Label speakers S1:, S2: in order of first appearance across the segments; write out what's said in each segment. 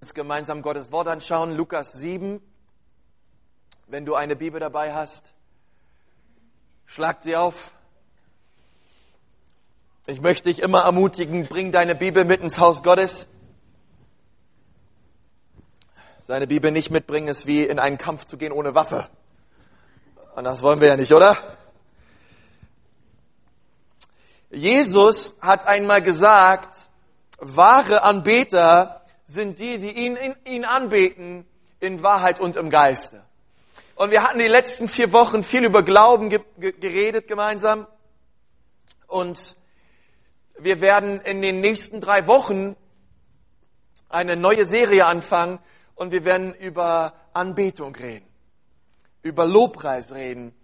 S1: uns gemeinsam Gottes Wort anschauen, Lukas 7. Wenn du eine Bibel dabei hast, schlag sie auf. Ich möchte dich immer ermutigen, bring deine Bibel mit ins Haus Gottes. Seine Bibel nicht mitbringen ist wie in einen Kampf zu gehen ohne Waffe. Und das wollen wir ja nicht, oder? Jesus hat einmal gesagt, wahre Anbeter sind die, die ihn, ihn anbeten in Wahrheit und im Geiste. Und wir hatten die letzten vier Wochen viel über Glauben geredet gemeinsam. Und wir werden in den nächsten drei Wochen eine neue Serie anfangen und wir werden über Anbetung reden, über Lobpreis reden,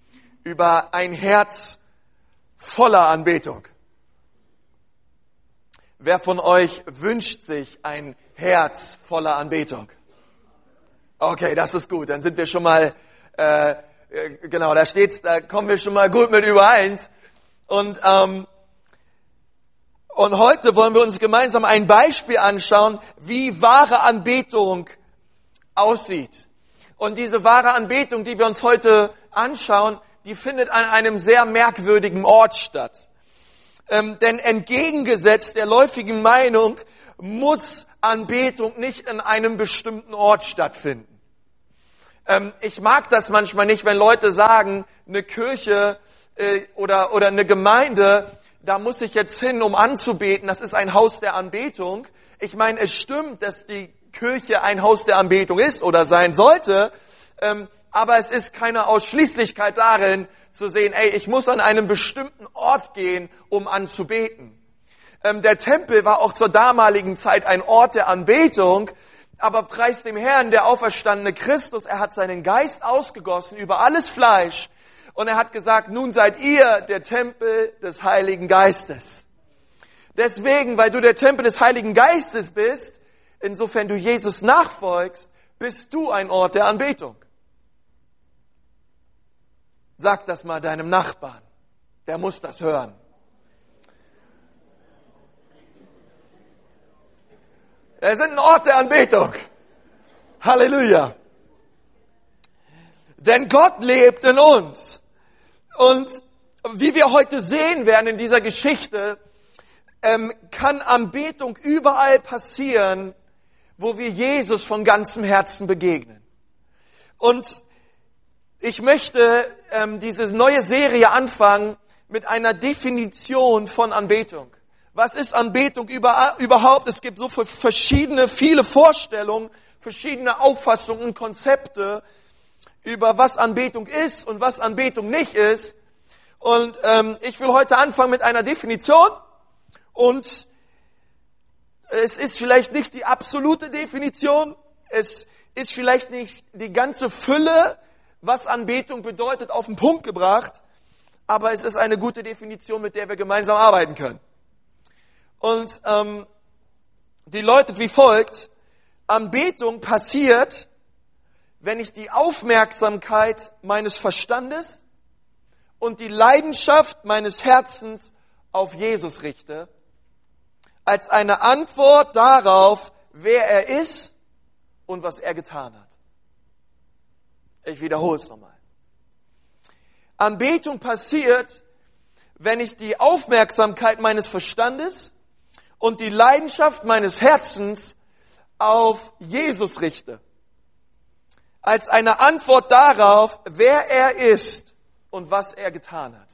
S1: über ein Herz voller Anbetung. Wer von euch wünscht sich ein Herz voller Anbetung? Okay, das ist gut. Dann sind wir schon mal, äh, äh genau, da steht's, da kommen wir schon mal gut mit übereins. Und ähm, und heute wollen wir uns gemeinsam ein Beispiel anschauen, wie wahre Anbetung aussieht. Und diese wahre Anbetung, die wir uns heute anschauen, die findet an einem sehr merkwürdigen Ort statt. Ähm, denn entgegengesetzt der läufigen Meinung muss Anbetung nicht in einem bestimmten Ort stattfinden. Ähm, ich mag das manchmal nicht, wenn Leute sagen, eine Kirche äh, oder, oder eine Gemeinde da muss ich jetzt hin, um anzubeten. Das ist ein Haus der Anbetung. Ich meine, es stimmt, dass die Kirche ein Haus der Anbetung ist oder sein sollte. Ähm, aber es ist keine Ausschließlichkeit darin, zu sehen, ey, ich muss an einen bestimmten Ort gehen, um anzubeten. Ähm, der Tempel war auch zur damaligen Zeit ein Ort der Anbetung. Aber preis dem Herrn, der auferstandene Christus, er hat seinen Geist ausgegossen über alles Fleisch und er hat gesagt, nun seid ihr der Tempel des Heiligen Geistes. Deswegen, weil du der Tempel des Heiligen Geistes bist, insofern du Jesus nachfolgst, bist du ein Ort der Anbetung. Sag das mal deinem Nachbarn. Der muss das hören. Wir sind ein Ort der Anbetung. Halleluja. Denn Gott lebt in uns. Und wie wir heute sehen werden in dieser Geschichte, ähm, kann Anbetung überall passieren, wo wir Jesus von ganzem Herzen begegnen. Und ich möchte ähm, diese neue Serie anfangen mit einer Definition von Anbetung. Was ist Anbetung überhaupt? Es gibt so verschiedene, viele Vorstellungen, verschiedene Auffassungen und Konzepte, über was Anbetung ist und was Anbetung nicht ist. Und ähm, ich will heute anfangen mit einer Definition. Und es ist vielleicht nicht die absolute Definition. Es ist vielleicht nicht die ganze Fülle, was Anbetung bedeutet, auf den Punkt gebracht. Aber es ist eine gute Definition, mit der wir gemeinsam arbeiten können. Und ähm, die Leute wie folgt. Anbetung passiert, wenn ich die Aufmerksamkeit meines Verstandes und die Leidenschaft meines Herzens auf Jesus richte, als eine Antwort darauf, wer er ist und was er getan hat. Ich wiederhole es nochmal. Anbetung passiert, wenn ich die Aufmerksamkeit meines Verstandes und die Leidenschaft meines Herzens auf Jesus richte als eine Antwort darauf, wer er ist und was er getan hat.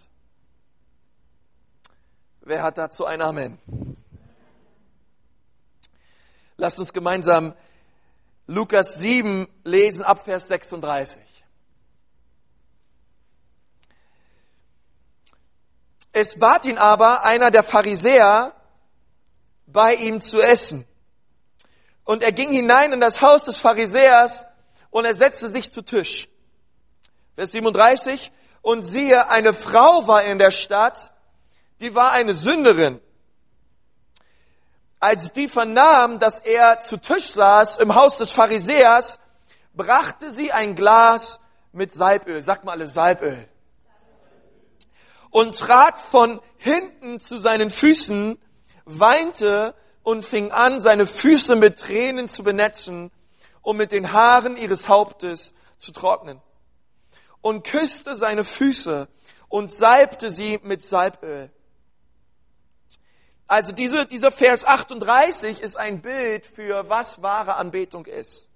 S1: Wer hat dazu ein Amen? Lasst uns gemeinsam Lukas 7 lesen ab Vers 36. Es bat ihn aber einer der Pharisäer, bei ihm zu essen. Und er ging hinein in das Haus des Pharisäers und er setzte sich zu Tisch. Vers 37. Und siehe, eine Frau war in der Stadt, die war eine Sünderin. Als die vernahm, dass er zu Tisch saß im Haus des Pharisäers, brachte sie ein Glas mit Salböl. Sagt mal alle Salböl. Und trat von hinten zu seinen Füßen, weinte und fing an, seine Füße mit Tränen zu benetzen und mit den Haaren ihres Hauptes zu trocknen. Und küsste seine Füße und salbte sie mit Salböl. Also diese, dieser Vers 38 ist ein Bild für was wahre Anbetung ist.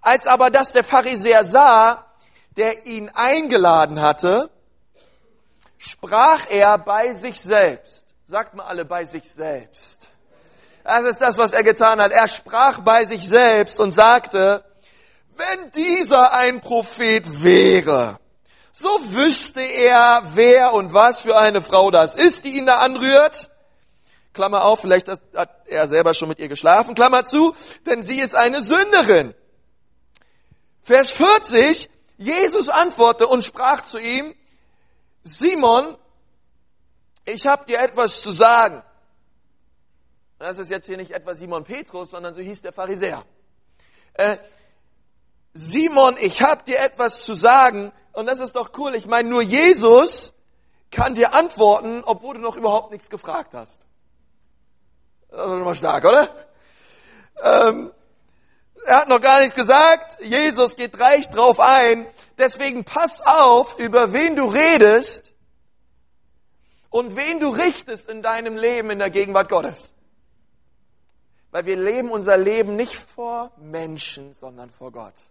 S1: Als aber das der Pharisäer sah, der ihn eingeladen hatte, sprach er bei sich selbst. Sagt mal alle bei sich selbst. Das ist das, was er getan hat. Er sprach bei sich selbst und sagte, wenn dieser ein Prophet wäre, so wüsste er, wer und was für eine Frau das ist, die ihn da anrührt. Klammer auf, vielleicht hat er selber schon mit ihr geschlafen, Klammer zu, denn sie ist eine Sünderin. Vers 40, Jesus antwortete und sprach zu ihm, Simon, ich habe dir etwas zu sagen. Das ist jetzt hier nicht etwa Simon Petrus, sondern so hieß der Pharisäer. Äh, Simon, ich habe dir etwas zu sagen. Und das ist doch cool. Ich meine, nur Jesus kann dir antworten, obwohl du noch überhaupt nichts gefragt hast. Das ist schon mal stark, oder? Ähm, er hat noch gar nichts gesagt. Jesus geht reich drauf ein. Deswegen pass auf, über wen du redest und wen du richtest in deinem Leben in der Gegenwart Gottes. Weil wir leben unser Leben nicht vor Menschen, sondern vor Gott.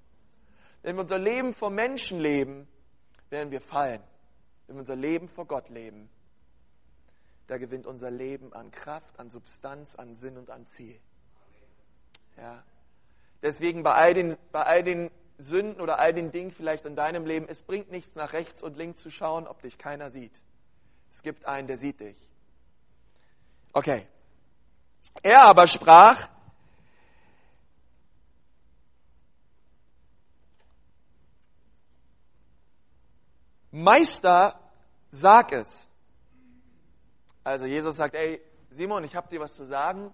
S1: Wenn wir unser Leben vor Menschen leben, werden wir fallen. Wenn wir unser Leben vor Gott leben, da gewinnt unser Leben an Kraft, an Substanz, an Sinn und an Ziel. Ja. Deswegen bei all den, bei all den Sünden oder all den Dingen vielleicht in deinem Leben, es bringt nichts nach rechts und links zu schauen, ob dich keiner sieht. Es gibt einen, der sieht dich. Okay. Er aber sprach, Meister, sag es. Also Jesus sagt, ey, Simon, ich habe dir was zu sagen.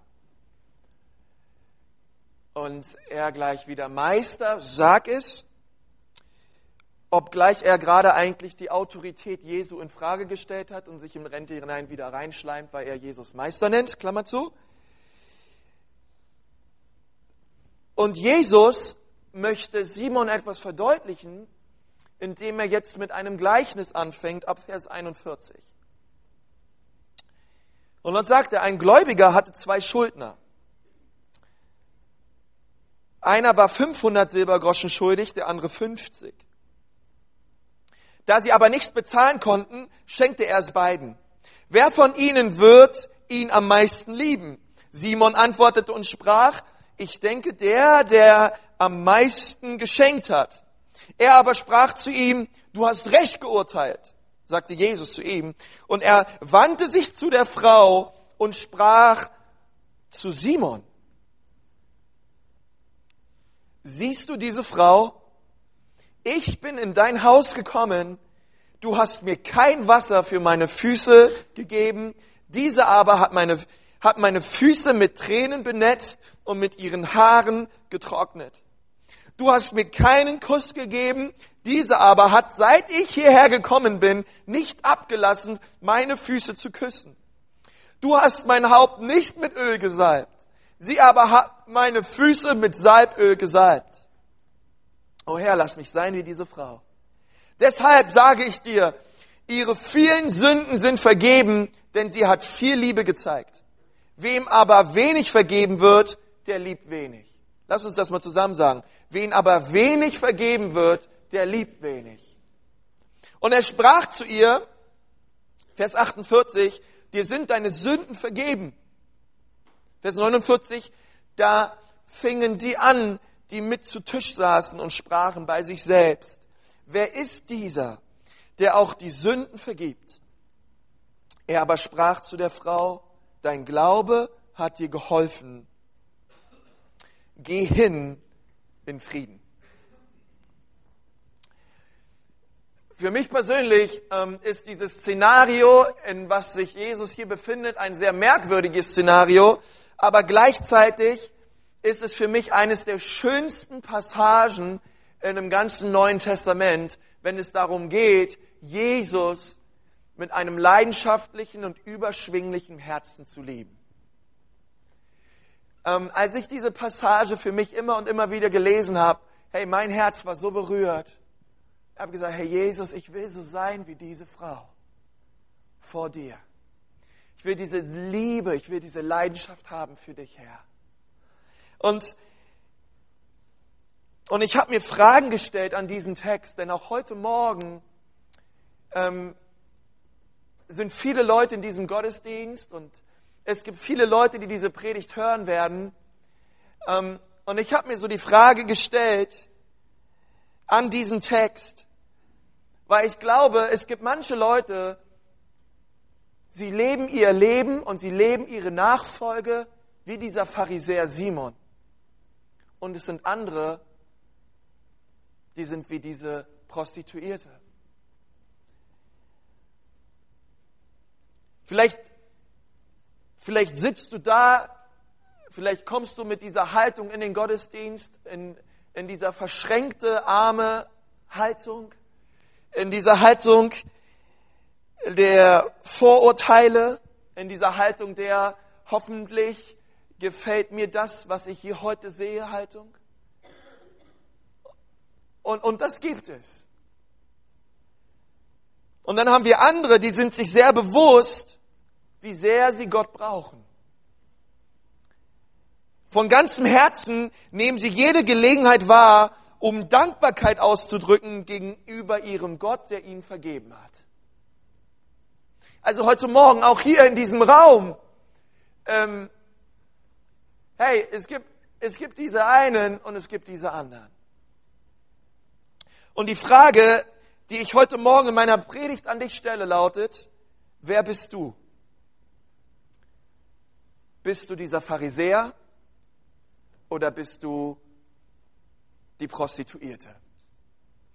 S1: Und er gleich wieder, Meister, sag es. Obgleich er gerade eigentlich die Autorität Jesu in Frage gestellt hat und sich im Rente hinein wieder reinschleimt, weil er Jesus Meister nennt, Klammer zu. Und Jesus möchte Simon etwas verdeutlichen, indem er jetzt mit einem Gleichnis anfängt ab Vers 41. Und dann sagt er, ein Gläubiger hatte zwei Schuldner. Einer war 500 Silbergroschen schuldig, der andere 50. Da sie aber nichts bezahlen konnten, schenkte er es beiden. Wer von ihnen wird ihn am meisten lieben? Simon antwortete und sprach, ich denke der, der am meisten geschenkt hat. Er aber sprach zu ihm, du hast recht geurteilt, sagte Jesus zu ihm. Und er wandte sich zu der Frau und sprach zu Simon. Siehst du diese Frau? Ich bin in dein Haus gekommen, du hast mir kein Wasser für meine Füße gegeben, diese aber hat meine, hat meine Füße mit Tränen benetzt und mit ihren Haaren getrocknet. Du hast mir keinen Kuss gegeben, diese aber hat, seit ich hierher gekommen bin, nicht abgelassen, meine Füße zu küssen. Du hast mein Haupt nicht mit Öl gesalbt, sie aber hat meine Füße mit Salböl gesalbt. O Herr, lass mich sein wie diese Frau. Deshalb sage ich dir, ihre vielen Sünden sind vergeben, denn sie hat viel Liebe gezeigt. Wem aber wenig vergeben wird, der liebt wenig. Lass uns das mal zusammen sagen. Wen aber wenig vergeben wird, der liebt wenig. Und er sprach zu ihr, Vers 48, dir sind deine Sünden vergeben. Vers 49, da fingen die an, die mit zu Tisch saßen und sprachen bei sich selbst, wer ist dieser, der auch die Sünden vergibt? Er aber sprach zu der Frau, dein Glaube hat dir geholfen geh hin in Frieden. Für mich persönlich ähm, ist dieses Szenario, in was sich Jesus hier befindet, ein sehr merkwürdiges Szenario, aber gleichzeitig ist es für mich eines der schönsten Passagen in dem ganzen Neuen Testament, wenn es darum geht, Jesus mit einem leidenschaftlichen und überschwinglichen Herzen zu lieben. ähm, als ich diese Passage für mich immer und immer wieder gelesen habe, hey, mein Herz war so berührt. Ich habe gesagt, Herr Jesus, ich will so sein wie diese Frau vor dir. Ich will diese Liebe, ich will diese Leidenschaft haben für dich, Herr. Und, und ich habe mir Fragen gestellt an diesen Text, denn auch heute Morgen ähm, sind viele Leute in diesem Gottesdienst und es gibt viele Leute, die diese Predigt hören werden. Ähm, und ich habe mir so die Frage gestellt an diesen Text, weil ich glaube, es gibt manche Leute, sie leben ihr Leben und sie leben ihre Nachfolge wie dieser Pharisäer Simon. Und es sind andere, die sind wie diese Prostituierte. Vielleicht Vielleicht sitzt du da, vielleicht kommst du mit dieser Haltung in den Gottesdienst, in, in dieser verschränkte, arme Haltung, in dieser Haltung der Vorurteile, in dieser Haltung der hoffentlich gefällt mir das, was ich hier heute sehe, Haltung. Und, und das gibt es. Und dann haben wir andere, die sind sich sehr bewusst, wie sehr sie Gott brauchen. Von ganzem Herzen nehmen sie jede Gelegenheit wahr, um Dankbarkeit auszudrücken gegenüber ihrem Gott, der ihnen vergeben hat. Also heute Morgen, auch hier in diesem Raum, ähm, hey, es gibt, es gibt diese einen und es gibt diese anderen. Und die Frage, die ich heute Morgen in meiner Predigt an dich stelle, lautet, wer bist du? Bist du dieser Pharisäer oder bist du die Prostituierte?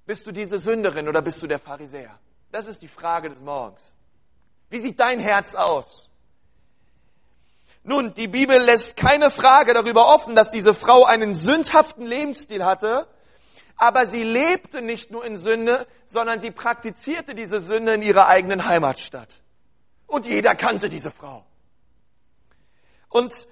S1: Bist du diese Sünderin oder bist du der Pharisäer? Das ist die Frage des Morgens. Wie sieht dein Herz aus? Nun, die Bibel lässt keine Frage darüber offen, dass diese Frau einen sündhaften Lebensstil hatte, aber sie lebte nicht nur in Sünde, sondern sie praktizierte diese Sünde in ihrer eigenen Heimatstadt. Und jeder kannte diese Frau. Und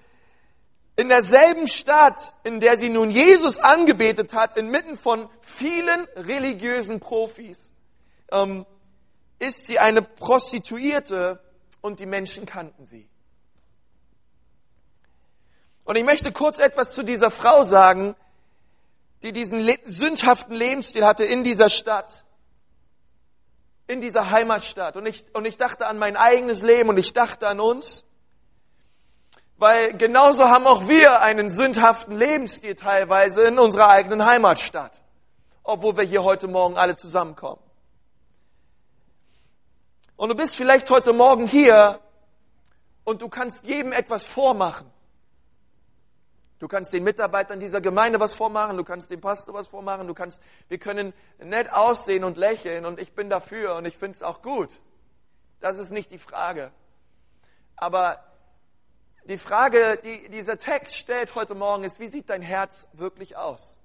S1: in derselben Stadt, in der sie nun Jesus angebetet hat, inmitten von vielen religiösen Profis, ähm, ist sie eine Prostituierte und die Menschen kannten sie. Und ich möchte kurz etwas zu dieser Frau sagen, die diesen sündhaften Lebensstil hatte in dieser Stadt, in dieser Heimatstadt. Und ich, und ich dachte an mein eigenes Leben und ich dachte an uns. Weil genauso haben auch wir einen sündhaften Lebensstil teilweise in unserer eigenen Heimatstadt. Obwohl wir hier heute Morgen alle zusammenkommen. Und du bist vielleicht heute Morgen hier und du kannst jedem etwas vormachen. Du kannst den Mitarbeitern dieser Gemeinde was vormachen, du kannst dem Pastor was vormachen, du kannst, wir können nett aussehen und lächeln und ich bin dafür und ich finde es auch gut. Das ist nicht die Frage. Aber die Frage, die dieser Text stellt heute Morgen, ist, wie sieht dein Herz wirklich aus?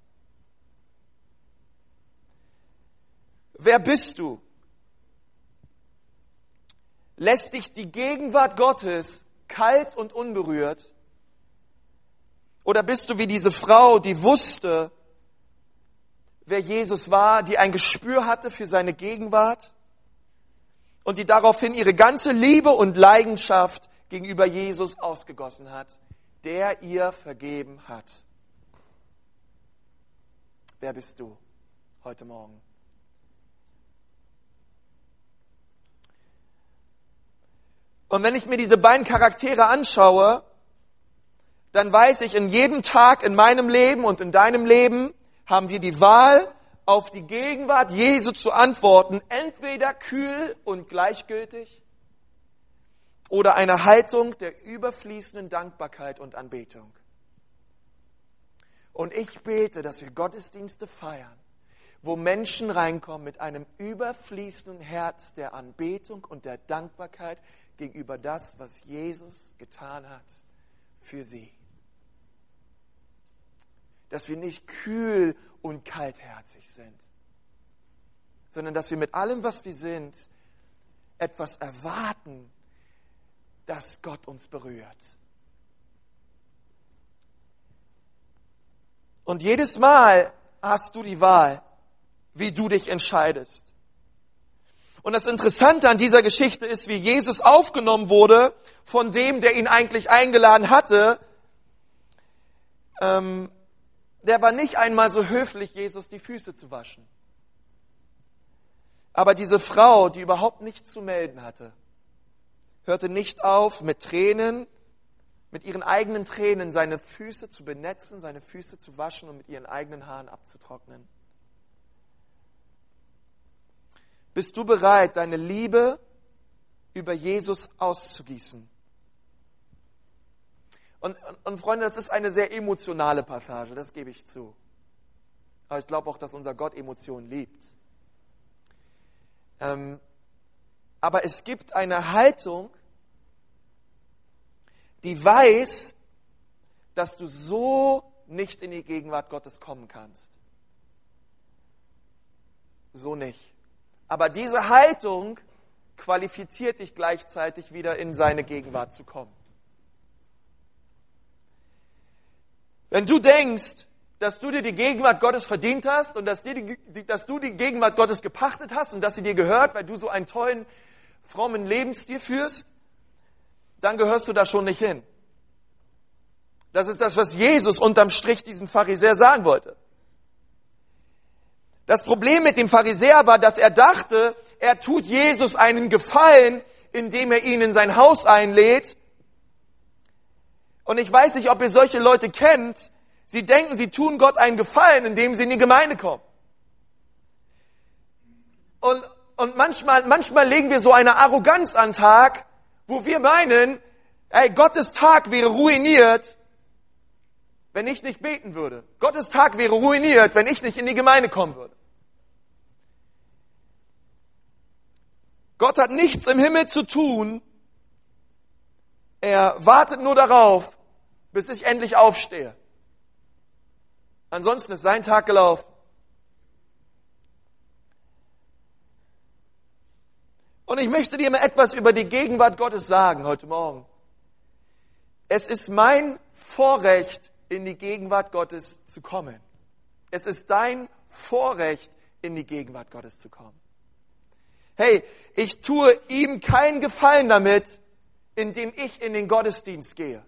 S1: Wer bist du? Lässt dich die Gegenwart Gottes kalt und unberührt? Oder bist du wie diese Frau, die wusste, wer Jesus war, die ein Gespür hatte für seine Gegenwart und die daraufhin ihre ganze Liebe und Leidenschaft gegenüber Jesus ausgegossen hat, der ihr vergeben hat. Wer bist du heute Morgen? Und wenn ich mir diese beiden Charaktere anschaue, dann weiß ich, in jedem Tag in meinem Leben und in deinem Leben haben wir die Wahl, auf die Gegenwart Jesu zu antworten, entweder kühl und gleichgültig oder eine Haltung der überfließenden Dankbarkeit und Anbetung. Und ich bete, dass wir Gottesdienste feiern, wo Menschen reinkommen mit einem überfließenden Herz der Anbetung und der Dankbarkeit gegenüber das, was Jesus getan hat für sie. Dass wir nicht kühl und kaltherzig sind, sondern dass wir mit allem, was wir sind, etwas erwarten, dass Gott uns berührt. Und jedes Mal hast du die Wahl, wie du dich entscheidest. Und das Interessante an dieser Geschichte ist, wie Jesus aufgenommen wurde von dem, der ihn eigentlich eingeladen hatte. Ähm, der war nicht einmal so höflich, Jesus die Füße zu waschen. Aber diese Frau, die überhaupt nichts zu melden hatte, hörte nicht auf, mit Tränen, mit ihren eigenen Tränen seine Füße zu benetzen, seine Füße zu waschen und mit ihren eigenen Haaren abzutrocknen. Bist du bereit, deine Liebe über Jesus auszugießen? Und, und, und, Freunde, das ist eine sehr emotionale Passage, das gebe ich zu. Aber ich glaube auch, dass unser Gott Emotionen liebt. Ähm, aber es gibt eine Haltung, die weiß, dass du so nicht in die Gegenwart Gottes kommen kannst. So nicht. Aber diese Haltung qualifiziert dich gleichzeitig wieder in seine Gegenwart zu kommen. Wenn du denkst, dass du dir die Gegenwart Gottes verdient hast und dass, die, dass, du die Gegenwart Gottes gepachtet hast und dass sie dir gehört, weil du so einen tollen, frommen Lebensstil führst, dann gehörst du da schon nicht hin. Das ist das, was Jesus unterm Strich diesen Pharisäer sagen wollte. Das Problem mit dem Pharisäer war, dass er dachte, er tut Jesus einen Gefallen, indem er ihn in sein Haus einlädt. Und ich weiß nicht, ob ihr solche Leute kennt. Sie denken, sie tun Gott einen Gefallen, indem sie in die Gemeinde kommen. Und, und manchmal, manchmal legen wir so eine Arroganz an Tag, wo wir meinen, ey, Gottes Tag wäre ruiniert, wenn ich nicht beten würde. Gottes Tag wäre ruiniert, wenn ich nicht in die Gemeinde kommen würde. Gott hat nichts im Himmel zu tun. Er wartet nur darauf, bis ich endlich aufstehe. Ansonsten ist sein Tag gelaufen. Und ich möchte dir mal etwas über die Gegenwart Gottes sagen heute Morgen. Es ist mein Vorrecht, in die Gegenwart Gottes zu kommen. Es ist dein Vorrecht, in die Gegenwart Gottes zu kommen hey, ich tue ihm keinen Gefallen damit, indem ich in den Gottesdienst gehe.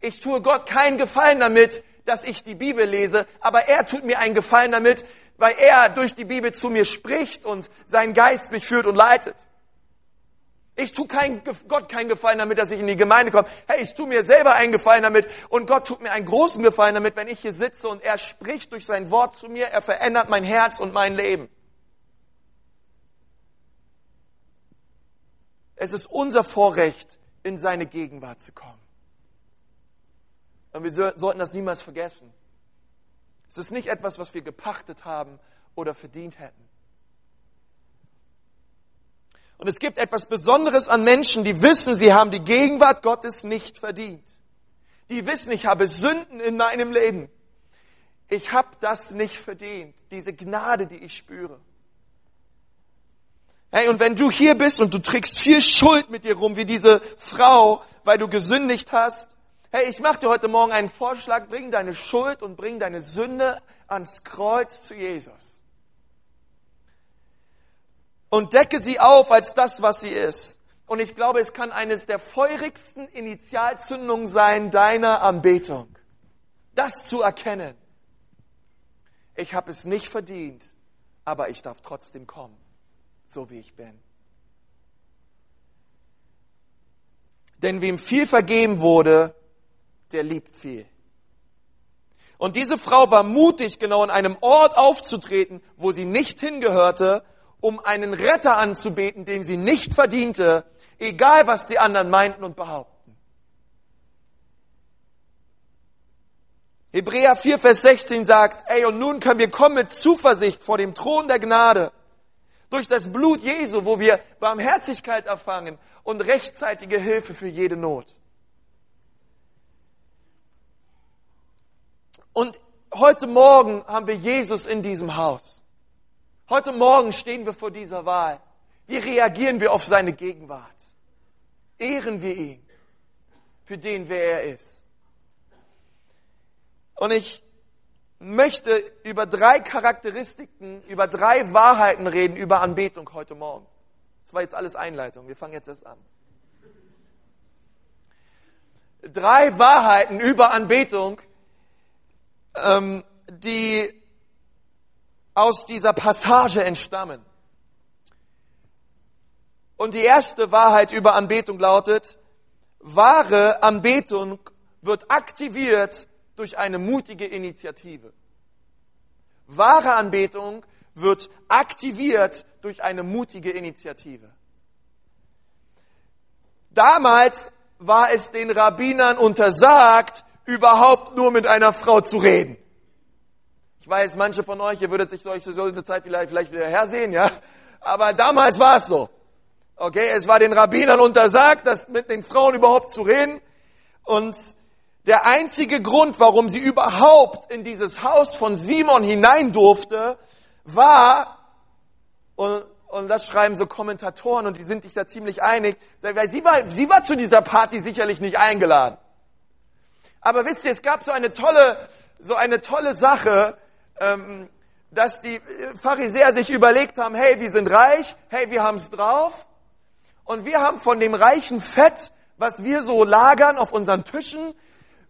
S1: Ich tue Gott keinen Gefallen damit, dass ich die Bibel lese, aber er tut mir einen Gefallen damit, weil er durch die Bibel zu mir spricht und sein Geist mich führt und leitet. Ich tue kein, Gott keinen Gefallen damit, dass ich in die Gemeinde komme. Hey, ich tue mir selber einen Gefallen damit und Gott tut mir einen großen Gefallen damit, wenn ich hier sitze und er spricht durch sein Wort zu mir, er verändert mein Herz und mein Leben. Es ist unser Vorrecht, in seine Gegenwart zu kommen. Und wir sollten das niemals vergessen. Es ist nicht etwas, was wir gepachtet haben oder verdient hätten. Und es gibt etwas Besonderes an Menschen, die wissen, sie haben die Gegenwart Gottes nicht verdient. Die wissen, ich habe Sünden in meinem Leben. Ich habe das nicht verdient, diese Gnade, die ich spüre. Hey, und wenn du hier bist und du trägst viel Schuld mit dir rum, wie diese Frau, weil du gesündigt hast, hey, ich mache dir heute Morgen einen Vorschlag, bring deine Schuld und bring deine Sünde ans Kreuz zu Jesus. Und decke sie auf als das, was sie ist. Und ich glaube, es kann eines der feurigsten Initialzündungen sein deiner Anbetung. Das zu erkennen. Ich habe es nicht verdient, aber ich darf trotzdem kommen so wie ich bin. Denn wem viel vergeben wurde, der liebt viel. Und diese Frau war mutig, genau in einem Ort aufzutreten, wo sie nicht hingehörte, um einen Retter anzubeten, den sie nicht verdiente, egal was die anderen meinten und behaupten. Hebräer 4, Vers 16 sagt, ey, und nun können wir kommen mit Zuversicht vor dem Thron der Gnade, durch das Blut Jesu, wo wir Barmherzigkeit erfangen und rechtzeitige Hilfe für jede Not. Und heute Morgen haben wir Jesus in diesem Haus. Heute Morgen stehen wir vor dieser Wahl. Wie reagieren wir auf seine Gegenwart? Ehren wir ihn für den, wer er ist? Und ich möchte über drei Charakteristiken, über drei Wahrheiten reden über Anbetung heute Morgen. Das war jetzt alles Einleitung. Wir fangen jetzt erst an. Drei Wahrheiten über Anbetung, ähm, die aus dieser Passage entstammen. Und die erste Wahrheit über Anbetung lautet, wahre Anbetung wird aktiviert durch eine mutige Initiative. Wahre Anbetung wird aktiviert durch eine mutige Initiative. Damals war es den Rabbinern untersagt, überhaupt nur mit einer Frau zu reden. Ich weiß, manche von euch, ihr würdet sich solche, solche Zeit vielleicht, vielleicht wieder hersehen, ja. Aber damals war es so. Okay, es war den Rabbinern untersagt, das mit den Frauen überhaupt zu reden. Und der einzige Grund, warum sie überhaupt in dieses Haus von Simon hinein durfte, war, und, und das schreiben so Kommentatoren und die sind sich da ziemlich einig, weil sie war, sie war zu dieser Party sicherlich nicht eingeladen. Aber wisst ihr, es gab so eine tolle, so eine tolle Sache, ähm, dass die Pharisäer sich überlegt haben, hey, wir sind reich, hey, wir haben es drauf und wir haben von dem reichen Fett, was wir so lagern auf unseren Tischen,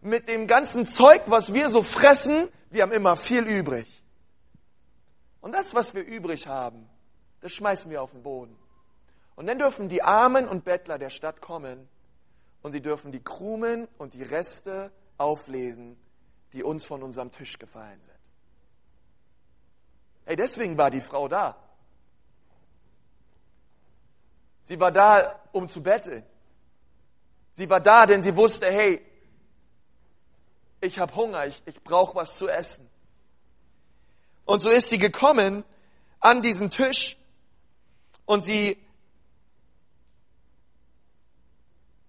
S1: mit dem ganzen Zeug, was wir so fressen, wir haben immer viel übrig. Und das, was wir übrig haben, das schmeißen wir auf den Boden. Und dann dürfen die Armen und Bettler der Stadt kommen und sie dürfen die Krumen und die Reste auflesen, die uns von unserem Tisch gefallen sind. Hey, deswegen war die Frau da. Sie war da, um zu betteln. Sie war da, denn sie wusste, hey, ich habe Hunger, ich, ich brauche was zu essen. Und so ist sie gekommen an diesen Tisch und sie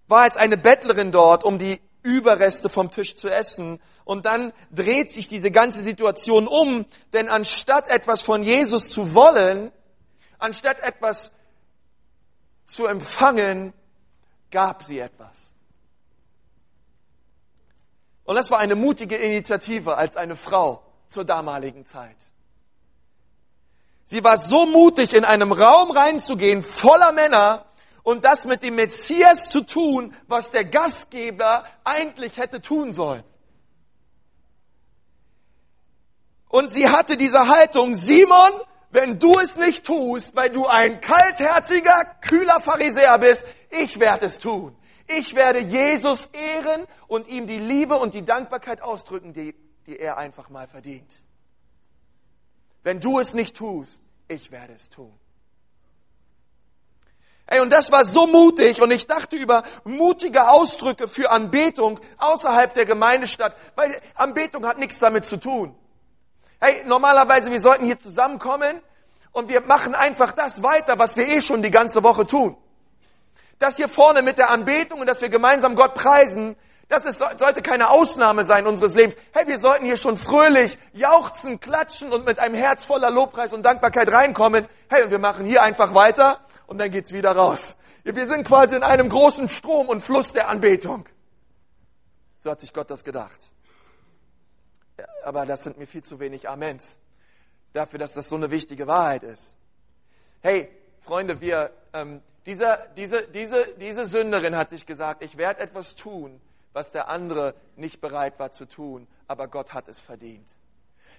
S1: war als eine Bettlerin dort, um die Überreste vom Tisch zu essen. Und dann dreht sich diese ganze Situation um, denn anstatt etwas von Jesus zu wollen, anstatt etwas zu empfangen, gab sie etwas. Und das war eine mutige Initiative als eine Frau zur damaligen Zeit. Sie war so mutig, in einem Raum reinzugehen, voller Männer, und das mit dem Messias zu tun, was der Gastgeber eigentlich hätte tun sollen. Und sie hatte diese Haltung, Simon, wenn du es nicht tust, weil du ein kaltherziger, kühler Pharisäer bist, ich werde es tun. Ich werde Jesus ehren und ihm die Liebe und die Dankbarkeit ausdrücken, die, die er einfach mal verdient. Wenn du es nicht tust, ich werde es tun. Ey, und das war so mutig und ich dachte über mutige Ausdrücke für Anbetung außerhalb der Gemeindestadt, weil Anbetung hat nichts damit zu tun. Hey, normalerweise, wir sollten hier zusammenkommen und wir machen einfach das weiter, was wir eh schon die ganze Woche tun das hier vorne mit der Anbetung und dass wir gemeinsam Gott preisen, das ist, sollte keine Ausnahme sein unseres Lebens. Hey, wir sollten hier schon fröhlich jauchzen, klatschen und mit einem Herz voller Lobpreis und Dankbarkeit reinkommen. Hey, und wir machen hier einfach weiter und dann geht's wieder raus. Wir sind quasi in einem großen Strom und Fluss der Anbetung. So hat sich Gott das gedacht. Aber das sind mir viel zu wenig Amens. Dafür, dass das so eine wichtige Wahrheit ist. Hey, Freunde, wir, ähm, dieser, diese, diese, diese Sünderin hat sich gesagt, ich werde etwas tun, was der andere nicht bereit war zu tun, aber Gott hat es verdient.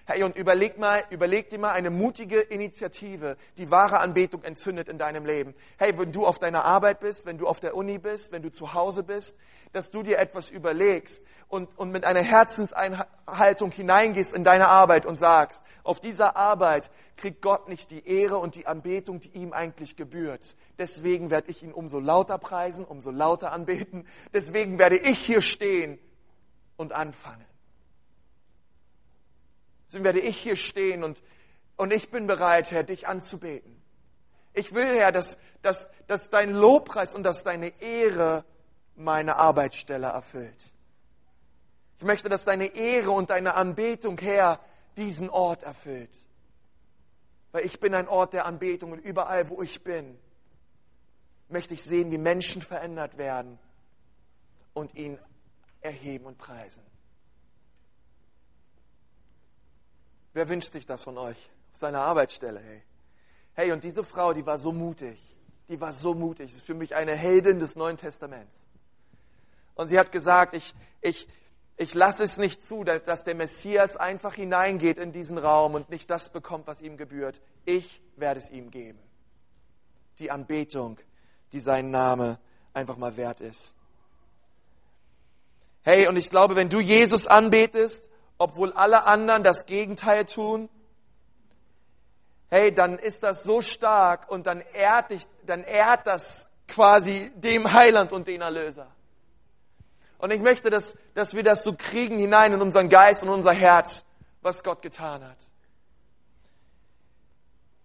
S1: Hey, und überleg mal, überleg dir mal eine mutige Initiative, die wahre Anbetung entzündet in deinem Leben. Hey, wenn du auf deiner Arbeit bist, wenn du auf der Uni bist, wenn du zu Hause bist, dass du dir etwas überlegst und, und mit einer Herzenseinhaltung hineingehst in deine Arbeit und sagst, auf dieser Arbeit kriegt Gott nicht die Ehre und die Anbetung, die ihm eigentlich gebührt. Deswegen werde ich ihn umso lauter preisen, umso lauter anbeten. Deswegen werde ich hier stehen und anfangen. Deswegen werde ich hier stehen und, und ich bin bereit, Herr, dich anzubeten. Ich will, Herr, dass, dass, dass dein Lobpreis und dass deine Ehre meine Arbeitsstelle erfüllt. Ich möchte, dass deine Ehre und deine Anbetung, Herr, diesen Ort erfüllt. Weil ich bin ein Ort der Anbetung und überall, wo ich bin, möchte ich sehen, wie Menschen verändert werden und ihn erheben und preisen. Wer wünscht sich das von euch auf seiner Arbeitsstelle? Hey, hey, und diese Frau, die war so mutig. Die war so mutig. Das ist für mich eine Heldin des Neuen Testaments. Und sie hat gesagt, ich, ich, ich lasse es nicht zu, dass der Messias einfach hineingeht in diesen Raum und nicht das bekommt, was ihm gebührt. Ich werde es ihm geben. Die Anbetung, die sein Name einfach mal wert ist. Hey, und ich glaube, wenn du Jesus anbetest, obwohl alle anderen das Gegenteil tun, hey, dann ist das so stark und dann ehrt dich, dann ehrt das quasi dem Heiland und den Erlöser. Und ich möchte, dass, dass wir das so kriegen hinein in unseren Geist und unser Herz, was Gott getan hat.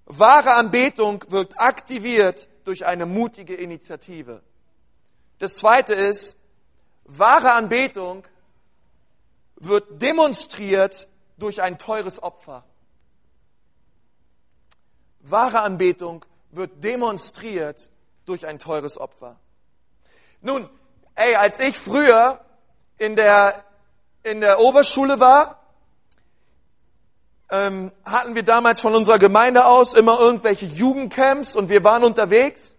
S1: Wahre Anbetung wird aktiviert durch eine mutige Initiative. Das zweite ist, wahre Anbetung wird demonstriert durch ein teures Opfer. Wahre Anbetung wird demonstriert durch ein teures Opfer. Nun, Ey, als ich früher in der, in der Oberschule war, ähm, hatten wir damals von unserer Gemeinde aus immer irgendwelche Jugendcamps und wir waren unterwegs.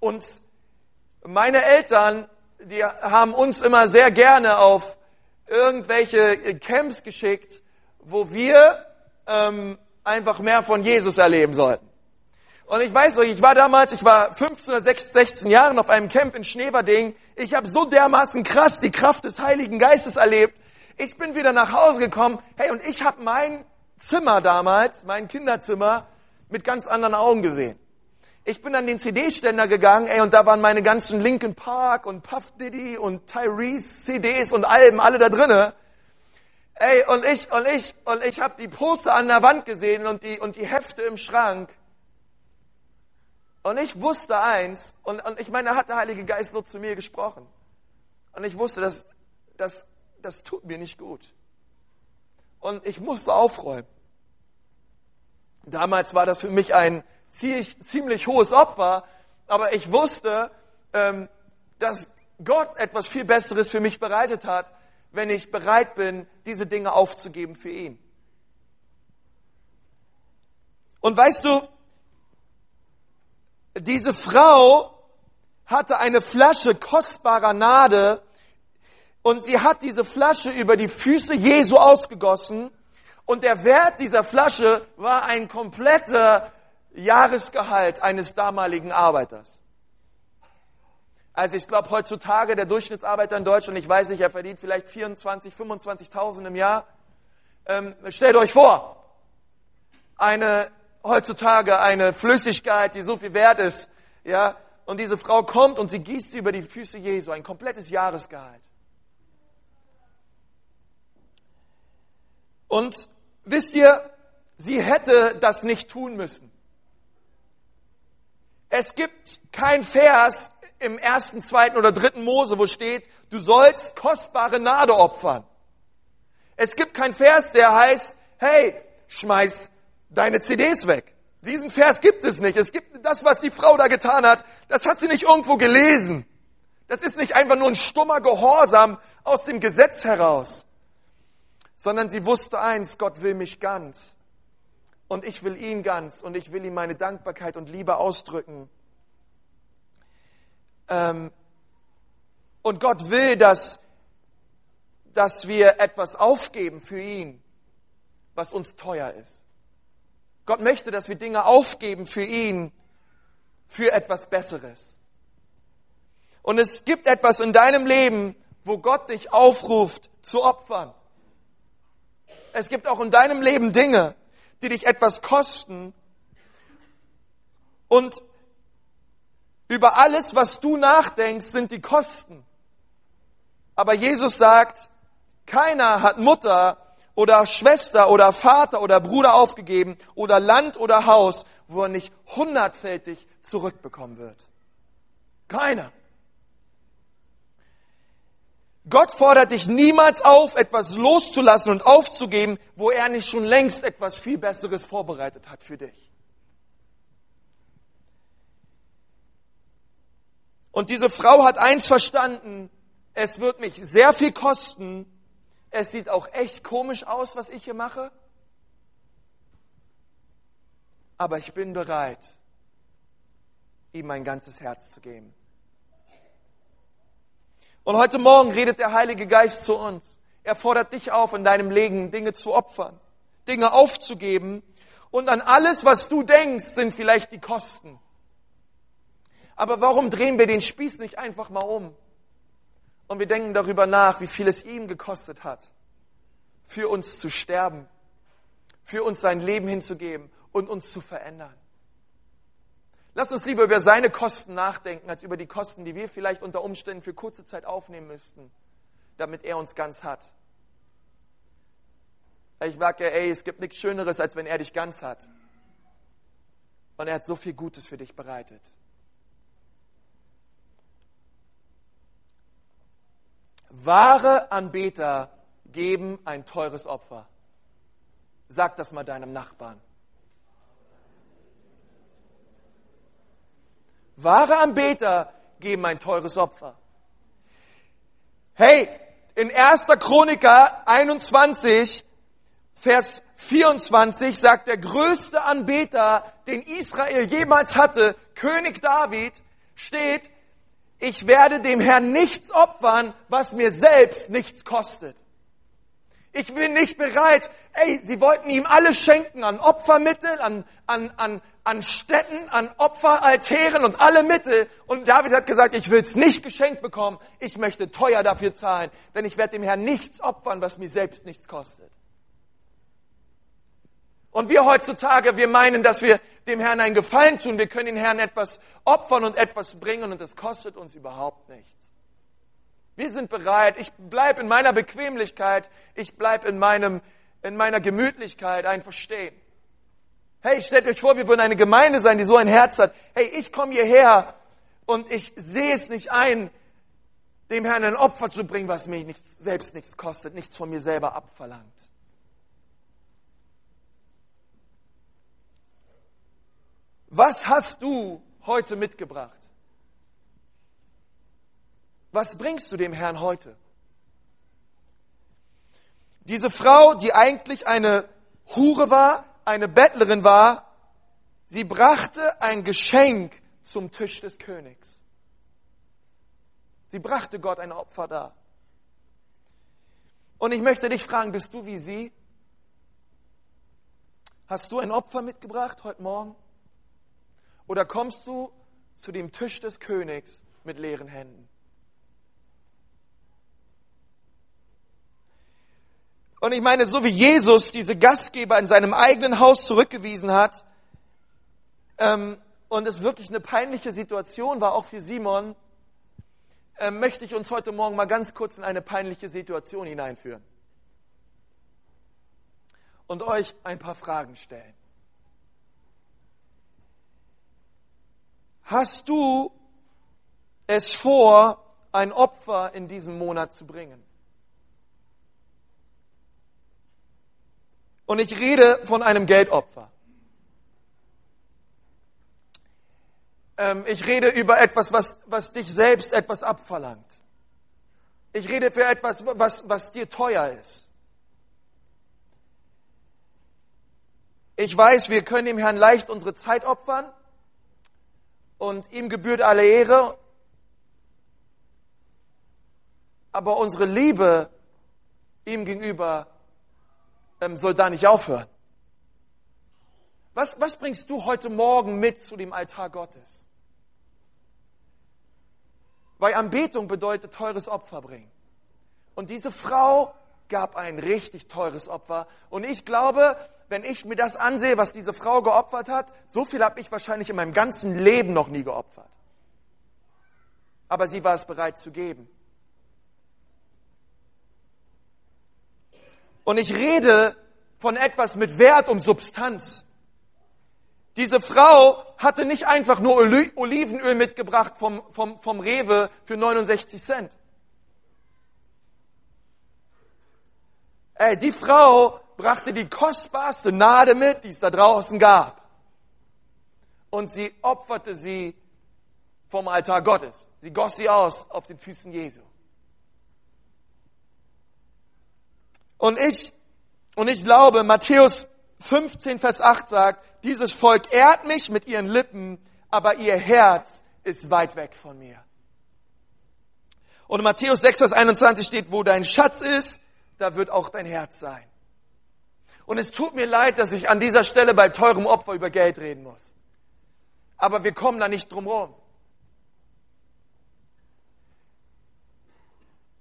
S1: Und meine Eltern, die haben uns immer sehr gerne auf irgendwelche Camps geschickt, wo wir ähm, einfach mehr von Jesus erleben sollten. Und ich weiß noch, ich war damals, ich war 15 oder 16 Jahren auf einem Camp in Schneverding. Ich habe so dermaßen krass die Kraft des Heiligen Geistes erlebt. Ich bin wieder nach Hause gekommen. Hey, und ich habe mein Zimmer damals, mein Kinderzimmer, mit ganz anderen Augen gesehen. Ich bin an den CD-Ständer gegangen, ey, und da waren meine ganzen Linkin Park und Puff Diddy und Tyrese CDs und Alben, alle da drinne. Ey, und ich, und ich, und ich habe die Poster an der Wand gesehen und die, und die Hefte im Schrank. Und ich wusste eins, und, und ich meine, da hat der Heilige Geist so zu mir gesprochen. Und ich wusste, dass, dass, das tut mir nicht gut. Und ich musste aufräumen. Damals war das für mich ein ziemlich, ziemlich hohes Opfer, aber ich wusste, ähm, dass Gott etwas viel Besseres für mich bereitet hat, wenn ich bereit bin, diese Dinge aufzugeben für ihn. Und weißt du, diese Frau hatte eine Flasche kostbarer Nade und sie hat diese Flasche über die Füße Jesu ausgegossen und der Wert dieser Flasche war ein kompletter Jahresgehalt eines damaligen Arbeiters. Also ich glaube heutzutage der Durchschnittsarbeiter in Deutschland, ich weiß nicht, er verdient vielleicht 24, 25.000 im Jahr. Ähm, stellt euch vor, eine heutzutage eine Flüssigkeit, die so viel wert ist, ja, und diese Frau kommt und sie gießt sie über die Füße Jesu, ein komplettes Jahresgehalt. Und wisst ihr, sie hätte das nicht tun müssen. Es gibt kein Vers im ersten, zweiten oder dritten Mose, wo steht, du sollst kostbare Nade opfern. Es gibt kein Vers, der heißt, hey, schmeiß deine CDs weg. Diesen Vers gibt es nicht. Es gibt das, was die Frau da getan hat, das hat sie nicht irgendwo gelesen. Das ist nicht einfach nur ein stummer Gehorsam aus dem Gesetz heraus, sondern sie wusste eins, Gott will mich ganz. Und ich will ihn ganz und ich will ihm meine Dankbarkeit und Liebe ausdrücken. Ähm, und Gott will, dass, dass wir etwas aufgeben für ihn, was uns teuer ist. Gott möchte, dass wir Dinge aufgeben für ihn, für etwas Besseres. Und es gibt etwas in deinem Leben, wo Gott dich aufruft zu opfern. Es gibt auch in deinem Leben Dinge, die dich etwas kosten. Und über alles, was du nachdenkst, sind die Kosten. Aber Jesus sagt, keiner hat Mutter oder Schwester oder Vater oder Bruder aufgegeben oder Land oder Haus, wo er nicht hundertfältig zurückbekommen wird. Keiner. Gott fordert dich niemals auf, etwas loszulassen und aufzugeben, wo er nicht schon längst etwas viel Besseres vorbereitet hat für dich. Und diese Frau hat eins verstanden, es wird mich sehr viel kosten, es sieht auch echt komisch aus, was ich hier mache. aber ich bin bereit, ihm mein ganzes Herz zu geben. Und heute Morgen redet der Heilige Geist zu uns. Er fordert dich auf, in deinem Leben Dinge zu opfern, Dinge aufzugeben. Und an alles, was du denkst, sind vielleicht die Kosten. Aber warum drehen wir den Spieß nicht einfach mal um? Und wir denken darüber nach, wie viel es ihm gekostet hat, für uns zu sterben, für uns sein Leben hinzugeben und uns zu verändern. Lass uns lieber über seine Kosten nachdenken, als über die Kosten, die wir vielleicht unter Umständen für kurze Zeit aufnehmen müssten, damit er uns ganz hat. Ich merke, ey, es gibt nichts Schöneres, als wenn er dich ganz hat. Und er hat so viel Gutes für dich bereitet. Wahre Anbeter geben ein teures Opfer. Sag das mal deinem Nachbarn. Wahre Anbeter geben ein teures Opfer. Hey, in 1. Chroniker 21, Vers 24 sagt der größte Anbeter, den Israel jemals hatte, König David, steht, ich werde dem Herrn nichts opfern, was mir selbst nichts kostet. Ich bin nicht bereit. Ey, sie wollten ihm alles schenken an Opfermittel, an, an, an, an Städten, an Opferaltären und alle Mittel. Und David hat gesagt, ich will es nicht geschenkt bekommen. Ich möchte teuer dafür zahlen, denn ich werde dem Herrn nichts opfern, was mir selbst nichts kostet. Und wir heutzutage, wir meinen, dass wir dem Herrn einen Gefallen tun. Wir können den Herrn etwas opfern und etwas bringen und es kostet uns überhaupt nichts. Wir sind bereit. Ich bleibe in meiner Bequemlichkeit. Ich bleibe in, in meiner Gemütlichkeit einfach stehen. Hey, stellt euch vor, wir würden eine Gemeinde sein, die so ein Herz hat. Hey, ich komme hierher und ich sehe es nicht ein, dem Herrn ein Opfer zu bringen, was mich nichts, selbst nichts kostet, nichts von mir selber abverlangt. Was hast du heute mitgebracht? Was bringst du dem Herrn heute? Diese Frau, die eigentlich eine Hure war, eine Bettlerin war, sie brachte ein Geschenk zum Tisch des Königs. Sie brachte Gott ein Opfer dar. Und ich möchte dich fragen, bist du wie sie? Hast du ein Opfer mitgebracht heute Morgen? Oder kommst du zu dem Tisch des Königs mit leeren Händen? Und ich meine, so wie Jesus diese Gastgeber in seinem eigenen Haus zurückgewiesen hat, ähm, und es wirklich eine peinliche Situation war, auch für Simon, äh, möchte ich uns heute Morgen mal ganz kurz in eine peinliche Situation hineinführen und euch ein paar Fragen stellen. Hast du es vor, ein Opfer in diesem Monat zu bringen? Und ich rede von einem Geldopfer. Ähm, ich rede über etwas, was, was dich selbst etwas abverlangt. Ich rede für etwas, was, was dir teuer ist. Ich weiß, wir können dem Herrn leicht unsere Zeit opfern und ihm gebührt alle Ehre. Aber unsere Liebe ihm gegenüber ähm, soll da nicht aufhören. Was, was bringst du heute Morgen mit zu dem Altar Gottes? Weil Anbetung bedeutet teures Opfer bringen. Und diese Frau gab ein richtig teures Opfer. Und ich glaube, wenn ich mir das ansehe, was diese Frau geopfert hat, so viel habe ich wahrscheinlich in meinem ganzen Leben noch nie geopfert. Aber sie war es bereit zu geben. Und ich rede von etwas mit Wert und Substanz. Diese Frau hatte nicht einfach nur Olivenöl mitgebracht vom, vom, vom Rewe für 69 Cent. Ey, die Frau brachte die kostbarste Nade mit, die es da draußen gab. Und sie opferte sie vom Altar Gottes. Sie goss sie aus auf den Füßen Jesu. Und ich, und ich glaube, Matthäus 15, Vers 8 sagt, dieses Volk ehrt mich mit ihren Lippen, aber ihr Herz ist weit weg von mir. Und in Matthäus 6, Vers 21 steht, wo dein Schatz ist, da wird auch dein Herz sein. Und es tut mir leid, dass ich an dieser Stelle bei teurem Opfer über Geld reden muss. Aber wir kommen da nicht drum rum.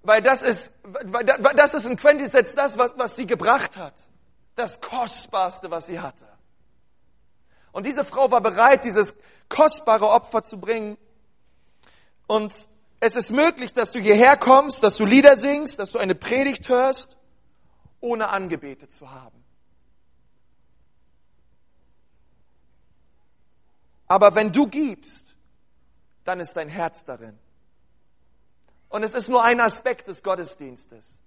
S1: Weil das ist, weil das ist in Quintessenz das, was, was sie gebracht hat. Das Kostbarste, was sie hatte. Und diese Frau war bereit, dieses kostbare Opfer zu bringen. Und es ist möglich, dass du hierher kommst, dass du Lieder singst, dass du eine Predigt hörst, ohne angebetet zu haben. Aber wenn du gibst, dann ist dein Herz darin. Und es ist nur ein Aspekt des Gottesdienstes.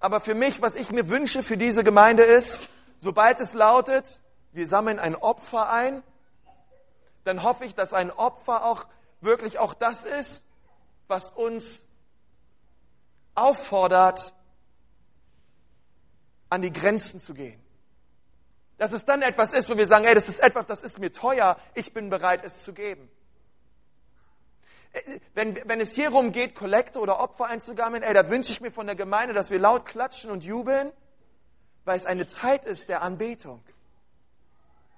S1: Aber für mich, was ich mir wünsche für diese Gemeinde ist, sobald es lautet, wir sammeln ein Opfer ein, dann hoffe ich, dass ein Opfer auch wirklich auch das ist, was uns auffordert, an die Grenzen zu gehen. Dass es dann etwas ist, wo wir sagen, ey, das ist etwas, das ist mir teuer, ich bin bereit, es zu geben. Wenn, wenn es hier darum geht, Kollekte oder Opfer einzugammeln, ey, da wünsche ich mir von der Gemeinde, dass wir laut klatschen und jubeln, weil es eine Zeit ist der Anbetung.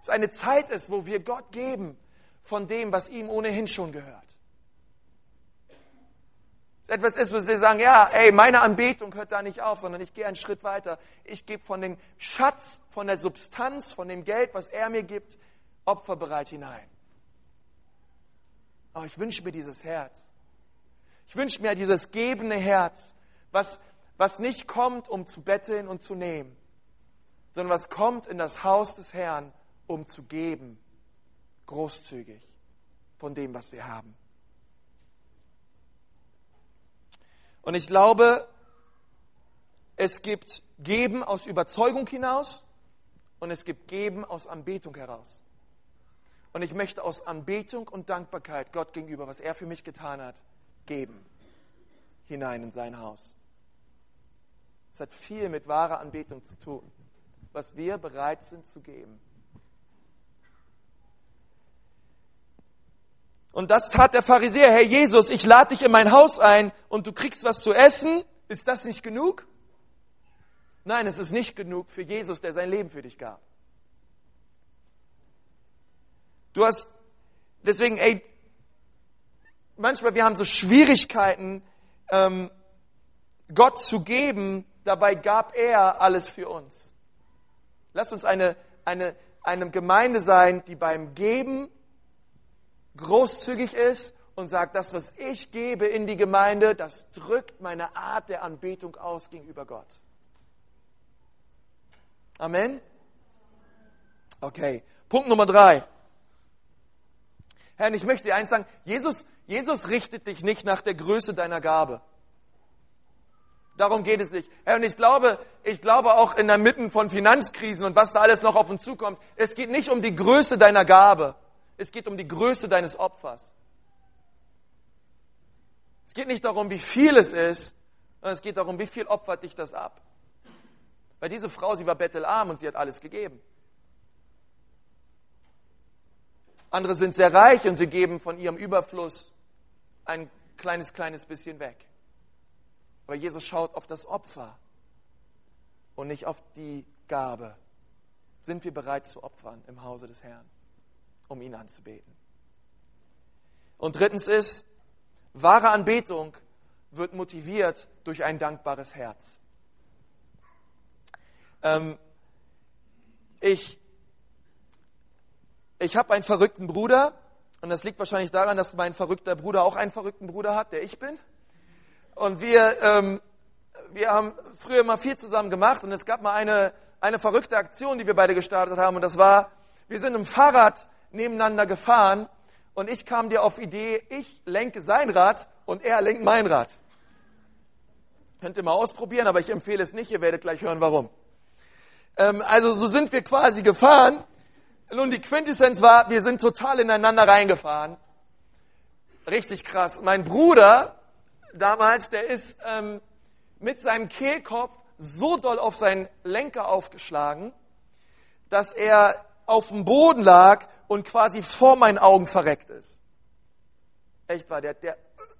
S1: Es eine Zeit ist, wo wir Gott geben von dem, was ihm ohnehin schon gehört. Es etwas ist, wo sie sagen, ja, ey, meine Anbetung hört da nicht auf, sondern ich gehe einen Schritt weiter. Ich gebe von dem Schatz, von der Substanz, von dem Geld, was er mir gibt, opferbereit hinein. Aber ich wünsche mir dieses Herz. Ich wünsche mir dieses gebende Herz, was, was nicht kommt, um zu betteln und zu nehmen, sondern was kommt in das Haus des Herrn, um zu geben, großzügig von dem, was wir haben. Und ich glaube, es gibt Geben aus Überzeugung hinaus und es gibt Geben aus Anbetung heraus. Und ich möchte aus Anbetung und Dankbarkeit Gott gegenüber, was er für mich getan hat, geben. Hinein in sein Haus. Es hat viel mit wahrer Anbetung zu tun, was wir bereit sind zu geben. Und das tat der Pharisäer. Herr Jesus, ich lade dich in mein Haus ein und du kriegst was zu essen. Ist das nicht genug? Nein, es ist nicht genug für Jesus, der sein Leben für dich gab. Du hast, deswegen, ey, manchmal wir haben so Schwierigkeiten, ähm, Gott zu geben, dabei gab er alles für uns. Lass uns eine, eine, eine Gemeinde sein, die beim Geben großzügig ist und sagt, das, was ich gebe in die Gemeinde, das drückt meine Art der Anbetung aus gegenüber Gott. Amen? Okay. Punkt Nummer drei. Herr, ich möchte dir eins sagen, Jesus, Jesus richtet dich nicht nach der Größe deiner Gabe. Darum geht es nicht. Herr, und ich glaube, ich glaube auch in der Mitten von Finanzkrisen und was da alles noch auf uns zukommt, es geht nicht um die Größe deiner Gabe. Es geht um die Größe deines Opfers. Es geht nicht darum, wie viel es ist, sondern es geht darum, wie viel opfert dich das ab. Weil diese Frau, sie war bettelarm und sie hat alles gegeben. Andere sind sehr reich und sie geben von ihrem Überfluss ein kleines, kleines bisschen weg. Aber Jesus schaut auf das Opfer und nicht auf die Gabe. Sind wir bereit zu opfern im Hause des Herrn, um ihn anzubeten? Und drittens ist, wahre Anbetung wird motiviert durch ein dankbares Herz. Ähm, ich ich habe einen verrückten Bruder und das liegt wahrscheinlich daran, dass mein verrückter Bruder auch einen verrückten Bruder hat, der ich bin. Und wir, ähm, wir haben früher mal viel zusammen gemacht und es gab mal eine, eine verrückte Aktion, die wir beide gestartet haben und das war, wir sind im Fahrrad nebeneinander gefahren und ich kam dir auf Idee, ich lenke sein Rad und er lenkt mein Rad. Könnt ihr mal ausprobieren, aber ich empfehle es nicht, ihr werdet gleich hören, warum. Ähm, also so sind wir quasi gefahren nun, die Quintessenz war, wir sind total ineinander reingefahren. Richtig krass. Mein Bruder damals, der ist ähm, mit seinem Kehlkopf so doll auf seinen Lenker aufgeschlagen, dass er auf dem Boden lag und quasi vor meinen Augen verreckt ist. Echt war, der, der,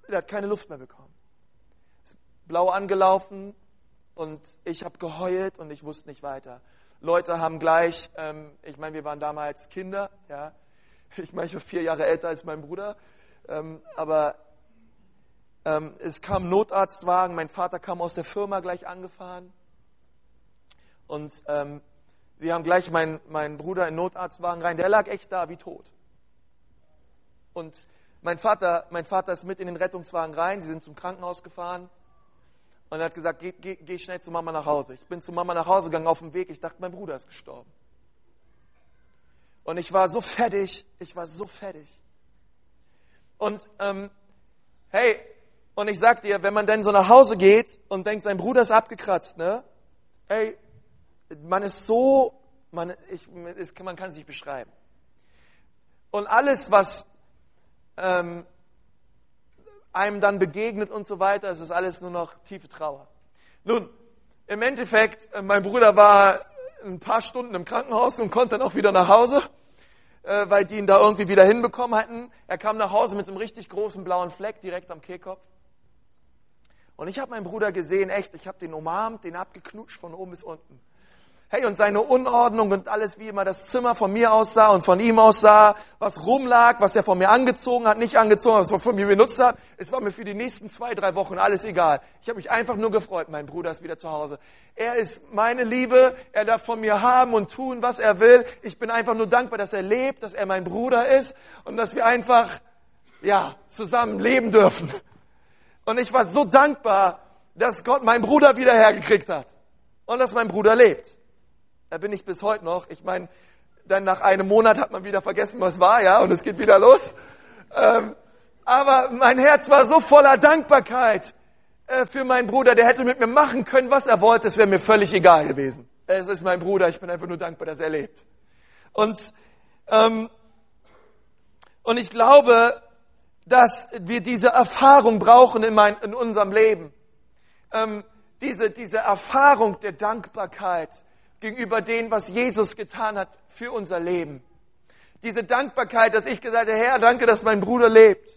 S1: der hat keine Luft mehr bekommen. Ist blau angelaufen und ich habe geheult und ich wusste nicht weiter. Leute haben gleich, ähm, ich meine, wir waren damals Kinder, ja. Ich meine, ich war vier Jahre älter als mein Bruder, ähm, aber ähm, es kam Notarztwagen, mein Vater kam aus der Firma gleich angefahren und ähm, sie haben gleich meinen, meinen Bruder in den Notarztwagen rein. Der lag echt da wie tot. Und mein Vater, mein Vater ist mit in den Rettungswagen rein. Sie sind zum Krankenhaus gefahren. Und er hat gesagt, geh, geh, geh schnell zu Mama nach Hause. Ich bin zu Mama nach Hause gegangen auf dem Weg. Ich dachte, mein Bruder ist gestorben. Und ich war so fertig. Ich war so fertig. Und ähm, hey, und ich sag dir, wenn man dann so nach Hause geht und denkt, sein Bruder ist abgekratzt, ne? Ey, man ist so, man, ich, ist, man kann es nicht beschreiben. Und alles, was ähm, einem dann begegnet und so weiter, es ist alles nur noch tiefe Trauer. Nun, im Endeffekt, äh, mein Bruder war ein paar Stunden im Krankenhaus und konnte dann auch wieder nach Hause, äh, weil die ihn da irgendwie wieder hinbekommen hatten. Er kam nach Hause mit einem richtig großen blauen Fleck direkt am Kehlkopf. Und ich habe meinen Bruder gesehen, echt, ich habe den umarmt, den abgeknutscht von oben bis unten. Hey, und seine Unordnung und alles, wie immer das Zimmer von mir aussah und von ihm aussah, was rumlag, was er von mir angezogen hat, nicht angezogen, was er von mir benutzt hat, es war mir für die nächsten zwei, drei Wochen alles egal. Ich habe mich einfach nur gefreut, mein Bruder ist wieder zu Hause. Er ist meine Liebe, er darf von mir haben und tun, was er will. Ich bin einfach nur dankbar, dass er lebt, dass er mein Bruder ist und dass wir einfach, ja, zusammen leben dürfen. Und ich war so dankbar, dass Gott meinen Bruder wieder hergekriegt hat und dass mein Bruder lebt. Da bin ich bis heute noch. Ich meine, dann nach einem Monat hat man wieder vergessen, was war, ja, und es geht wieder los. Ähm, aber mein Herz war so voller Dankbarkeit äh, für meinen Bruder. Der hätte mit mir machen können, was er wollte. Es wäre mir völlig egal gewesen. Es ist mein Bruder. Ich bin einfach nur dankbar, dass er lebt. Und ähm, und ich glaube, dass wir diese Erfahrung brauchen in, mein, in unserem Leben. Ähm, diese, diese Erfahrung der Dankbarkeit gegenüber dem, was Jesus getan hat für unser Leben. Diese Dankbarkeit, dass ich gesagt habe, Herr, danke, dass mein Bruder lebt.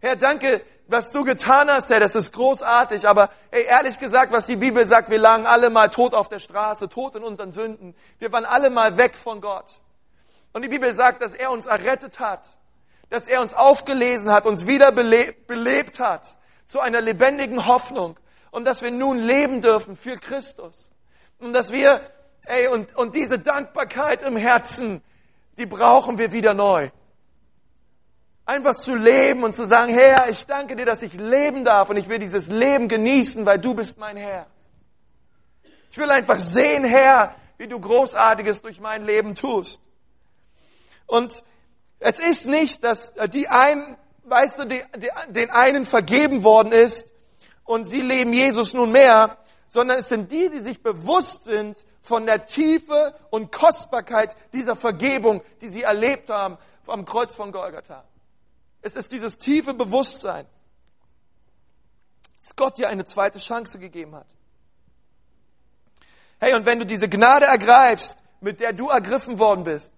S1: Herr, danke, was du getan hast, Herr, das ist großartig. Aber hey, ehrlich gesagt, was die Bibel sagt, wir lagen alle mal tot auf der Straße, tot in unseren Sünden. Wir waren alle mal weg von Gott. Und die Bibel sagt, dass er uns errettet hat, dass er uns aufgelesen hat, uns wieder belebt hat zu einer lebendigen Hoffnung und dass wir nun leben dürfen für Christus. Und dass wir Ey, und, und diese Dankbarkeit im Herzen, die brauchen wir wieder neu. Einfach zu leben und zu sagen, Herr, ich danke dir, dass ich leben darf und ich will dieses Leben genießen, weil du bist mein Herr. Ich will einfach sehen, Herr, wie du Großartiges durch mein Leben tust. Und es ist nicht, dass die einen, weißt du, die, die, den einen vergeben worden ist und sie leben Jesus nun mehr, sondern es sind die, die sich bewusst sind von der Tiefe und Kostbarkeit dieser Vergebung, die sie erlebt haben am Kreuz von Golgatha. Es ist dieses tiefe Bewusstsein, dass Gott dir eine zweite Chance gegeben hat. Hey, und wenn du diese Gnade ergreifst, mit der du ergriffen worden bist,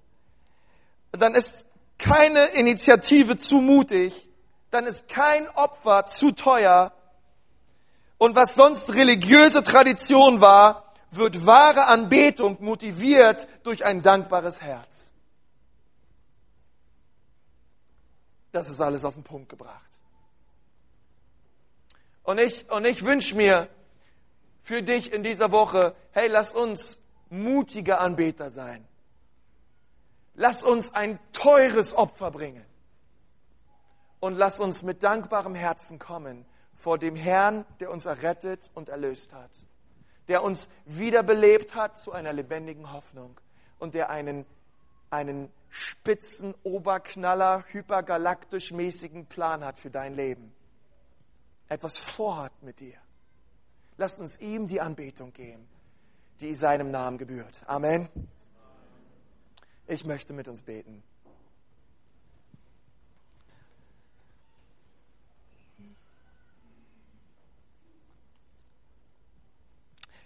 S1: dann ist keine Initiative zu mutig, dann ist kein Opfer zu teuer, und was sonst religiöse Tradition war, wird wahre Anbetung motiviert durch ein dankbares Herz. Das ist alles auf den Punkt gebracht. Und ich, und ich wünsche mir für dich in dieser Woche, hey, lass uns mutige Anbeter sein. Lass uns ein teures Opfer bringen. Und lass uns mit dankbarem Herzen kommen vor dem Herrn, der uns errettet und erlöst hat, der uns wiederbelebt hat zu einer lebendigen Hoffnung und der einen, einen spitzen, Oberknaller, hypergalaktisch mäßigen Plan hat für dein Leben. Etwas vorhat mit dir. Lasst uns ihm die Anbetung geben, die seinem Namen gebührt. Amen. Ich möchte mit uns beten.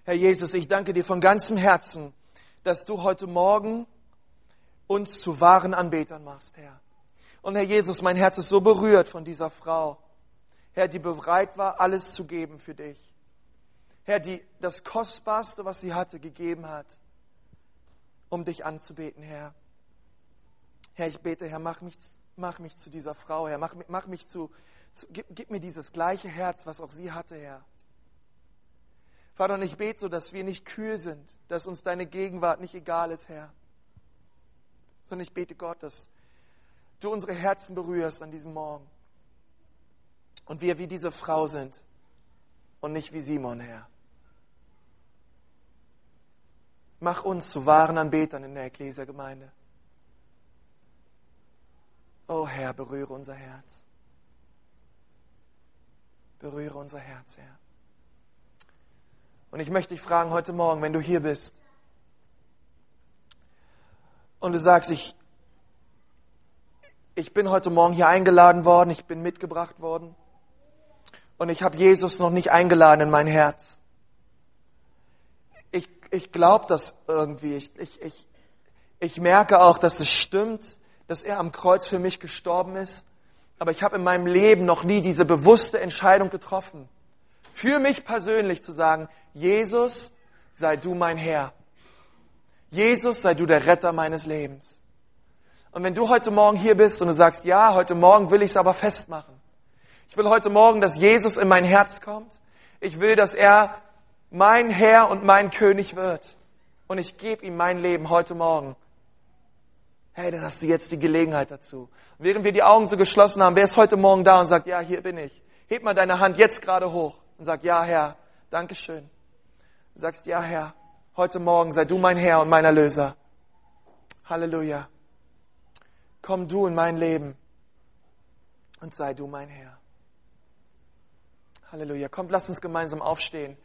S1: Herr Jesus, ich danke dir von ganzem Herzen, dass du heute Morgen uns zu wahren Anbetern machst, Herr. Und Herr Jesus, mein Herz ist so berührt von dieser Frau, Herr, die bereit war, alles zu geben für dich. Herr, die das Kostbarste, was sie hatte, gegeben hat, um dich anzubeten, Herr. Herr, ich bete, Herr, mach mich, mach mich zu dieser Frau, Herr. Mach, mach mich zu, zu gib, gib mir dieses gleiche Herz, was auch sie hatte, Herr. Vater, und ich bete so, dass wir nicht kühl sind, dass uns deine Gegenwart nicht egal ist, Herr. Sondern ich bete Gott, dass du unsere Herzen berührst an diesem Morgen. Und wir wie diese Frau sind und nicht wie Simon, Herr. Mach uns zu wahren Anbetern in der Ekklesia-Gemeinde. Oh Herr, berühre unser Herz. Berühre unser Herz, Herr. Und ich möchte dich fragen heute Morgen, wenn du hier bist und du sagst, ich, ich bin heute Morgen hier eingeladen worden, ich bin mitgebracht worden und ich habe Jesus noch nicht eingeladen in mein Herz. Ich, ich glaube das irgendwie. Ich, ich, ich, ich merke auch, dass es stimmt, dass er am Kreuz für mich gestorben ist. Aber ich habe in meinem Leben noch nie diese bewusste Entscheidung getroffen, für mich persönlich zu sagen, Jesus, sei du mein Herr. Jesus, sei du der Retter meines Lebens. Und wenn du heute Morgen hier bist und du sagst, ja, heute Morgen will ich es aber festmachen. Ich will heute Morgen, dass Jesus in mein Herz kommt. Ich will, dass er mein Herr und mein König wird. Und ich gebe ihm mein Leben heute Morgen. Hey, dann hast du jetzt die Gelegenheit dazu. Während wir die Augen so geschlossen haben, wer ist heute Morgen da und sagt, ja, hier bin ich. Heb mal deine Hand jetzt gerade hoch und sag, ja, Herr, Dankeschön. Du sagst, ja, Herr, heute Morgen sei du mein Herr und mein Erlöser. Halleluja. Komm du in mein Leben und sei du mein Herr. Halleluja. Kommt, lasst uns gemeinsam aufstehen.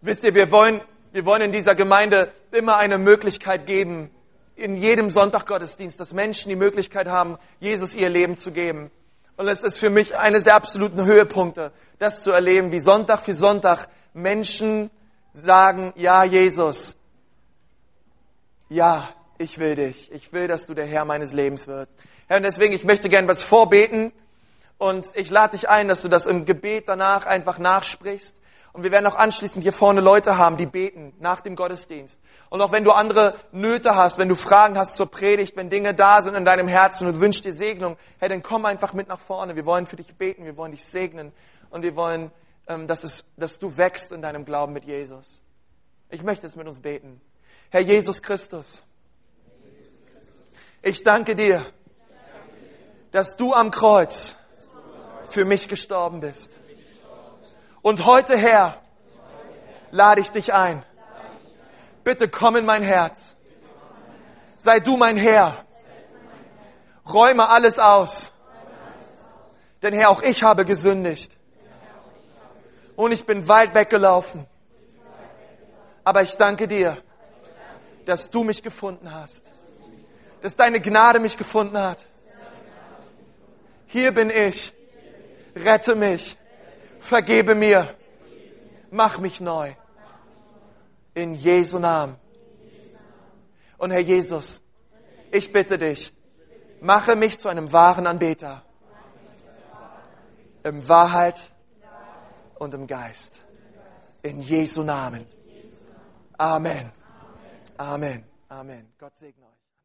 S1: Wisst ihr, wir wollen wir wollen in dieser Gemeinde immer eine Möglichkeit geben, in jedem Sonntaggottesdienst, dass Menschen die Möglichkeit haben, Jesus ihr Leben zu geben. Und es ist für mich eines der absoluten Höhepunkte, das zu erleben, wie Sonntag für Sonntag Menschen sagen, ja, Jesus, ja, ich will dich. Ich will, dass du der Herr meines Lebens wirst. Herr, und deswegen, ich möchte gern was vorbeten. Und ich lade dich ein, dass du das im Gebet danach einfach nachsprichst. Und wir werden auch anschließend hier vorne Leute haben, die beten nach dem Gottesdienst. Und auch wenn du andere Nöte hast, wenn du Fragen hast zur Predigt, wenn Dinge da sind in deinem Herzen und du wünschst dir Segnung, hey, dann komm einfach mit nach vorne. Wir wollen für dich beten, wir wollen dich segnen und wir wollen, ähm, dass, es, dass du wächst in deinem Glauben mit Jesus. Ich möchte es mit uns beten. Herr Jesus Christus, ich danke dir, dass du am Kreuz für mich gestorben bist. Und heute, Herr, lade ich dich ein. Bitte komm in mein Herz. Sei du mein Herr. Räume alles aus. Denn Herr, auch ich habe gesündigt. Und ich bin weit weggelaufen. Aber ich danke dir, dass du mich gefunden hast. Dass deine Gnade mich gefunden hat. Hier bin ich. Rette mich vergebe mir, mach mich neu. In Jesu Namen. Und Herr Jesus, ich bitte dich, mache mich zu einem wahren Anbeter. Im Wahrheit und im Geist. In Jesu Namen. Amen. Amen. Amen. Gott segne euch.